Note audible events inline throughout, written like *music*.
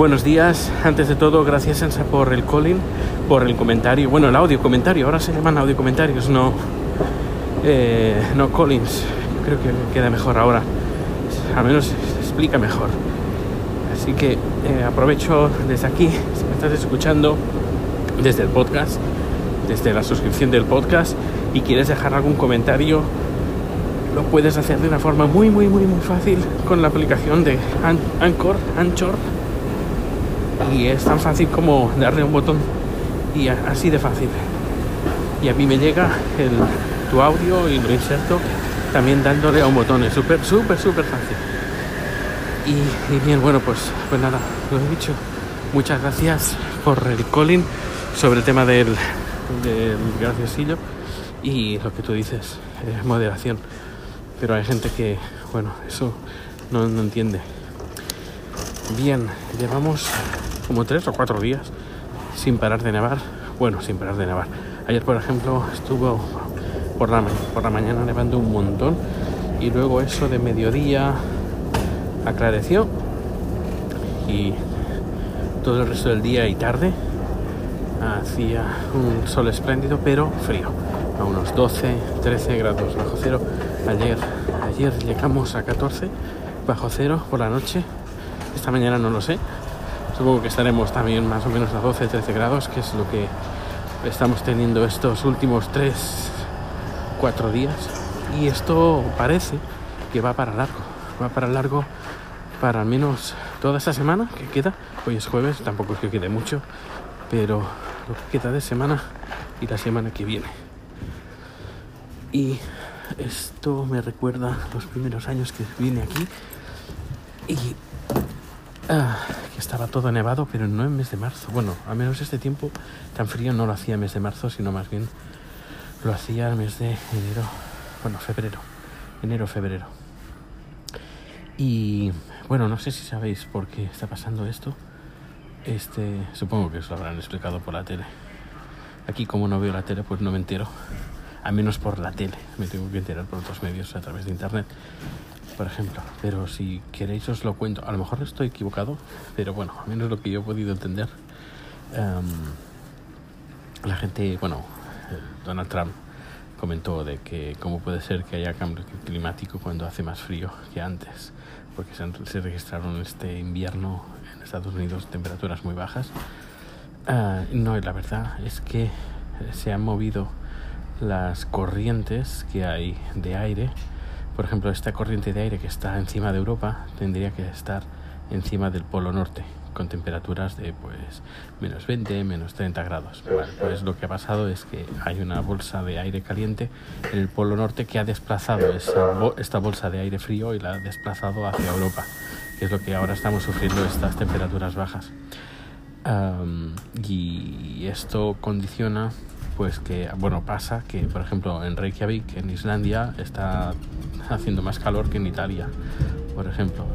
Buenos días, antes de todo, gracias Ansa por el calling, por el comentario, bueno, el audio comentario, ahora se llaman audio comentarios, no, eh, no callings, creo que queda mejor ahora, al menos se explica mejor. Así que eh, aprovecho desde aquí, si me estás escuchando desde el podcast, desde la suscripción del podcast y quieres dejar algún comentario, lo puedes hacer de una forma muy, muy, muy, muy fácil con la aplicación de Anchor, Anchor. Y es tan fácil como darle un botón y así de fácil. Y a mí me llega el, tu audio y lo inserto también dándole a un botón. Es súper, súper, súper fácil. Y, bien, bueno, pues, pues nada, lo he dicho. Muchas gracias por el calling sobre el tema del, del graciosillo y lo que tú dices, eh, moderación. Pero hay gente que, bueno, eso no, no entiende. Bien, llevamos como tres o cuatro días sin parar de nevar. Bueno, sin parar de nevar. Ayer, por ejemplo, estuvo por la, por la mañana nevando un montón y luego eso de mediodía aclareció y todo el resto del día y tarde hacía un sol espléndido pero frío a unos 12 13 grados bajo cero ayer ayer llegamos a 14 bajo cero por la noche esta mañana no lo sé supongo que estaremos también más o menos a 12 13 grados que es lo que estamos teniendo estos últimos 3 4 días y esto parece que va para largo va para largo para al menos toda esta semana que queda. Hoy es jueves, tampoco es que quede mucho, pero lo que queda de semana y la semana que viene. Y esto me recuerda los primeros años que vine aquí y ah, que estaba todo nevado, pero no en mes de marzo. Bueno, al menos este tiempo tan frío no lo hacía en mes de marzo, sino más bien lo hacía en mes de enero, bueno, febrero, enero, febrero. Y bueno, no sé si sabéis por qué está pasando esto. Este, supongo que os lo habrán explicado por la tele. Aquí como no veo la tele, pues no me entero. A menos por la tele. Me tengo que enterar por otros medios a través de internet, por ejemplo. Pero si queréis os lo cuento. A lo mejor estoy equivocado, pero bueno, al menos lo que yo he podido entender. la gente, bueno, Donald Trump comentó de que cómo puede ser que haya cambio climático cuando hace más frío que antes, porque se, se registraron este invierno en Estados Unidos temperaturas muy bajas. Uh, no, la verdad es que se han movido las corrientes que hay de aire. Por ejemplo, esta corriente de aire que está encima de Europa tendría que estar encima del Polo Norte, con temperaturas de pues menos 20, menos 30 grados. pues lo que ha pasado es que hay una bolsa de aire caliente en el Polo Norte que ha desplazado esta bolsa de aire frío y la ha desplazado hacia Europa, que es lo que ahora estamos sufriendo estas temperaturas bajas. Y esto condiciona pues que bueno pasa que por ejemplo en Reykjavik en Islandia está haciendo más calor que en Italia por ejemplo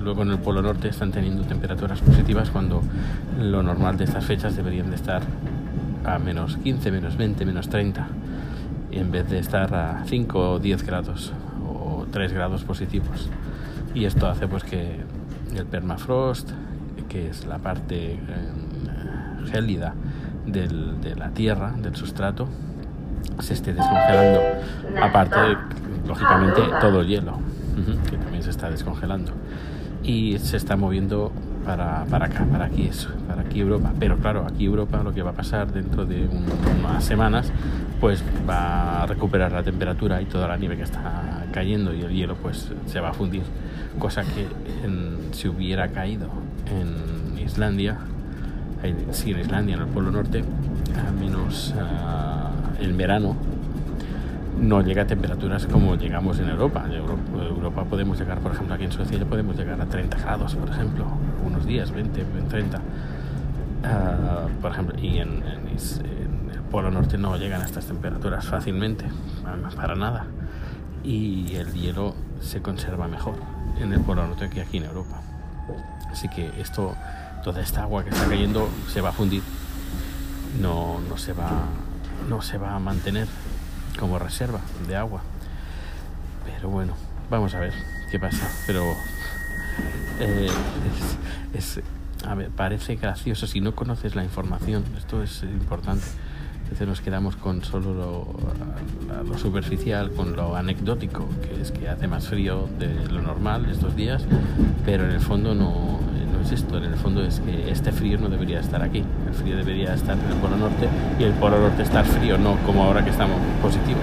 luego en el Polo Norte están teniendo temperaturas positivas cuando lo normal de estas fechas deberían de estar a menos 15, menos 20, menos 30, y en vez de estar a 5 o 10 grados o 3 grados positivos. Y esto hace pues que el permafrost, que es la parte eh, del, de la tierra, del sustrato, se esté descongelando. Aparte, lógicamente, todo el hielo, que también se está descongelando y se está moviendo para, para acá, para aquí, eso, para aquí Europa. Pero claro, aquí Europa lo que va a pasar dentro de unas semanas, pues va a recuperar la temperatura y toda la nieve que está cayendo y el hielo pues se va a fundir. Cosa que si hubiera caído en Islandia, sí en Islandia, en el Polo Norte, al menos uh, en verano, no llega a temperaturas como llegamos en Europa. En Europa, podemos llegar, por ejemplo, aquí en Suecia podemos llegar a 30 grados, por ejemplo, unos días, 20, 30. Uh, por ejemplo, y en, el Polo Norte no llegan a estas temperaturas fácilmente, para nada. Y el hielo se conserva mejor en el Polo Norte que aquí en Europa. Así que esto, toda esta agua que está cayendo se va a fundir, no, no, se, va, no se va a mantener como reserva de agua. Pero bueno, vamos a ver qué pasa. Pero eh, es, parece gracioso si no conoces la información, esto es importante. Entonces nos quedamos con solo lo, lo, superficial, con lo anecdótico, que es que hace más frío de lo normal estos días, pero en el fondo no es esto, en el fondo es que este frío no debería estar aquí, el frío debería estar en el Polo Norte y el Polo Norte estar frío, no como ahora que estamos positivos.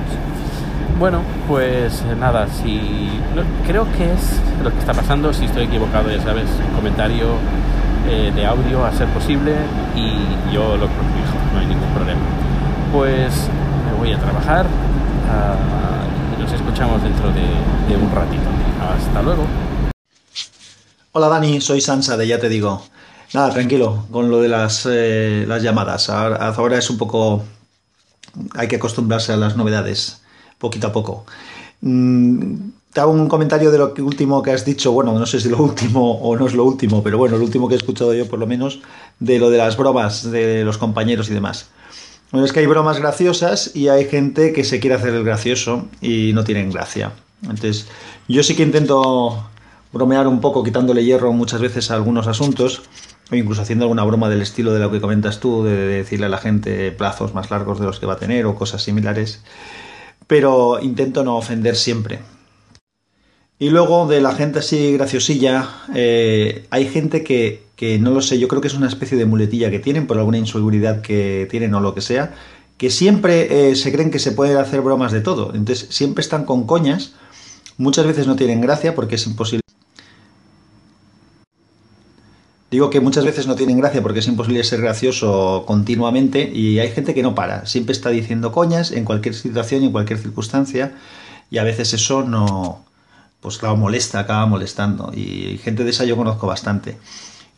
Bueno, pues nada, si creo que es lo que está pasando, si estoy equivocado ya sabes, comentario eh, de audio a ser posible y yo lo corrijo, no hay ningún problema. Pues me voy a trabajar uh, y nos escuchamos dentro de, de un ratito. Hasta luego. Hola Dani, soy Sansa de Ya Te Digo. Nada, tranquilo, con lo de las, eh, las llamadas. Ahora, es un poco... Hay que acostumbrarse a las novedades, poquito a poco. Mm, te hago un comentario de lo que último que has dicho, bueno, no sé si lo último o no es lo último, pero bueno, lo último que he escuchado yo por lo menos, de lo de las bromas de los compañeros y demás. Bueno, es que hay bromas graciosas y hay gente que se quiere hacer el gracioso y no tienen gracia. Entonces, yo sí que intento bromear un poco, quitándole hierro muchas veces a algunos asuntos, o incluso haciendo alguna broma del estilo de lo que comentas tú, de decirle a la gente plazos más largos de los que va a tener o cosas similares, pero intento no ofender siempre. Y luego de la gente así graciosilla, eh, hay gente que, que, no lo sé, yo creo que es una especie de muletilla que tienen por alguna inseguridad que tienen o lo que sea, que siempre eh, se creen que se pueden hacer bromas de todo. Entonces siempre están con coñas, muchas veces no tienen gracia porque es imposible. Digo que muchas veces no tienen gracia porque es imposible ser gracioso continuamente y hay gente que no para, siempre está diciendo coñas en cualquier situación y en cualquier circunstancia y a veces eso no, pues claro, molesta, acaba molestando. Y gente de esa yo conozco bastante.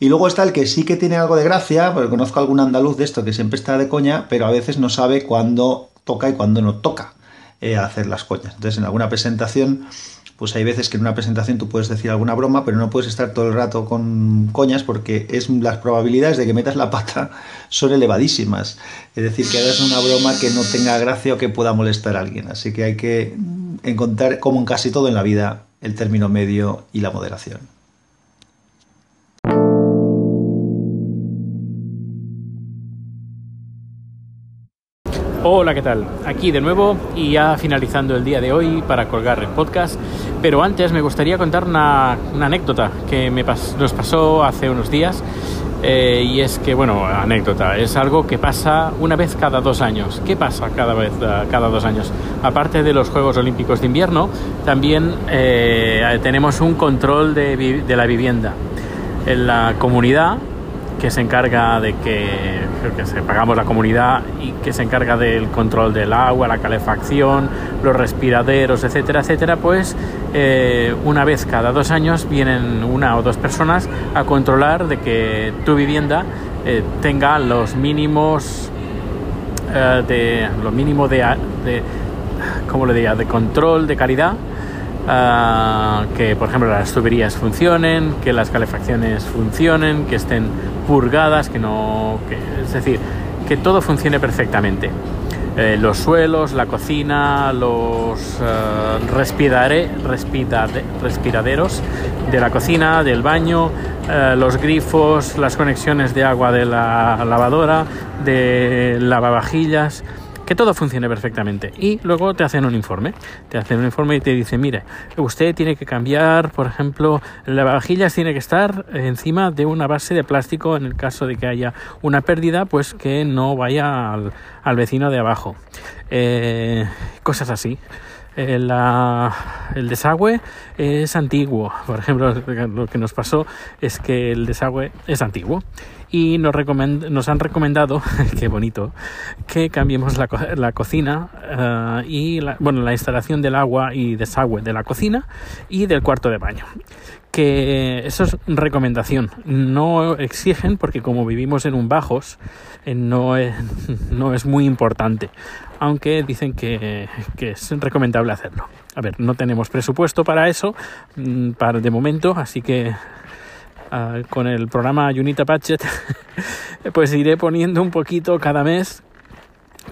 Y luego está el que sí que tiene algo de gracia, porque conozco algún andaluz de esto que siempre está de coña, pero a veces no sabe cuándo toca y cuándo no toca eh, hacer las coñas. Entonces, en alguna presentación, pues hay veces que en una presentación tú puedes decir alguna broma, pero no puedes estar todo el rato con coñas porque es, las probabilidades de que metas la pata *laughs* son elevadísimas. Es decir, que hagas una broma que no tenga gracia o que pueda molestar a alguien. Así que hay que encontrar, como en casi todo en la vida, el término medio y la moderación. Hola, ¿qué tal? Aquí de nuevo y ya finalizando el día de hoy para colgar el podcast. Pero antes me gustaría contar una, anécdota que nos pasó hace unos días eh, y es que, bueno, anécdota, es algo que pasa una vez cada dos años. ¿Qué pasa cada vez uh, cada dos años? Aparte de los Juegos Olímpicos de Invierno, también eh, tenemos un control de la vivienda. En la comunidad que se encarga de que, que se pagamos la comunidad y que se encarga del control del agua, la calefacción, los respiraderos, etcétera, etcétera, pues eh, una vez cada dos años vienen una o dos personas a controlar de que tu vivienda eh, tenga los mínimos eh, de lo mínimo de, de ¿cómo le diría? de control de calidad Uh, que por ejemplo las tuberías funcionen, que las calefacciones funcionen, que estén purgadas, que no, es decir, que todo funcione perfectamente. Eh, los suelos, la cocina, los uh, respirare, respirade, respiraderos de la cocina, del baño, uh, los grifos, las conexiones de agua de la lavadora, de lavavajillas que todo funcione perfectamente. Y luego te hacen un informe. Te hacen un informe y te dicen, mire, usted tiene que cambiar, por ejemplo, la vajillas tiene que estar encima de una base de plástico en el caso de que haya una pérdida, pues que no vaya al, al vecino de abajo. Eh, cosas así. Eh, el desagüe es antiguo. Por ejemplo, lo que nos pasó es que el desagüe es antiguo y nos, nos han recomendado, *laughs* qué bonito, que cambiemos la, la cocina uh, y la, bueno, la instalación del agua y desagüe de la cocina y del cuarto de baño. Que eso es recomendación, no exigen porque como vivimos en un bajos eh, no, es, *laughs* no es muy importante, aunque dicen que, que es recomendable hacerlo. A ver, no tenemos presupuesto para eso mm, para de momento, así que uh, con el programa Unita Patchet, *laughs* pues iré poniendo un poquito cada mes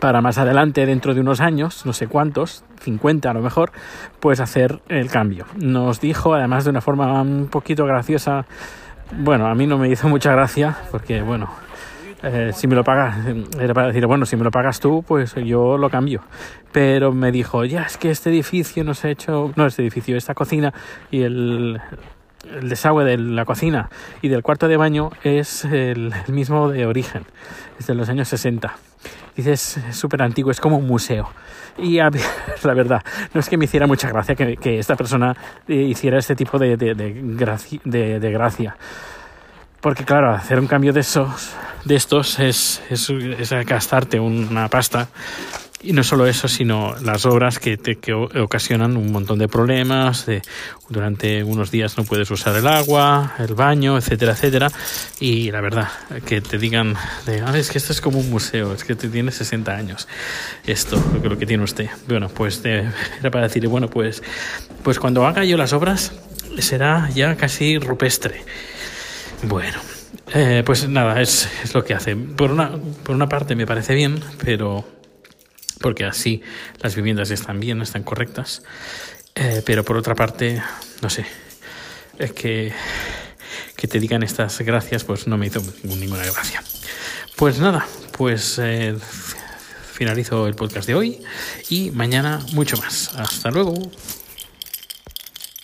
para más adelante, dentro de unos años, no sé cuántos, 50 a lo mejor, pues hacer el cambio. Nos dijo, además de una forma un poquito graciosa, bueno, a mí no me hizo mucha gracia porque, bueno, eh, si me lo pagas, era para decir, bueno, si me lo pagas tú, pues yo lo cambio. Pero me dijo, ya, es que este edificio nos ha hecho, no este edificio, esta cocina y el, el desagüe de la cocina y del cuarto de baño es el, mismo de origen, es de los años 60. Dices, es súper antiguo, es como un museo. Y a, *laughs* la verdad, no es que me hiciera mucha gracia que, que esta persona eh, hiciera este tipo de, de, de, gracia, de, gracia. Porque claro, hacer un cambio de, esos, de estos es, es, es gastarte una pasta y no solo eso, sino las obras que, te, que ocasionan un montón de problemas. De, durante unos días no puedes usar el agua, el baño, etcétera, etcétera. Y la verdad, que te digan, de, ah, es que esto es como un museo, es que te tiene 60 años. Esto, lo que, lo que tiene usted. Bueno, pues de, *laughs* era para decirle, bueno, pues, pues cuando haga yo las obras será ya casi rupestre. Bueno, eh, pues nada, es, es, lo que hace. Por una, por una parte me parece bien, pero porque así las viviendas están bien, están correctas. Eh, pero por otra parte, no sé, es que, que te digan estas gracias, pues no me hizo ninguna gracia. Pues nada, pues eh, finalizo el podcast de hoy y mañana mucho más. Hasta luego.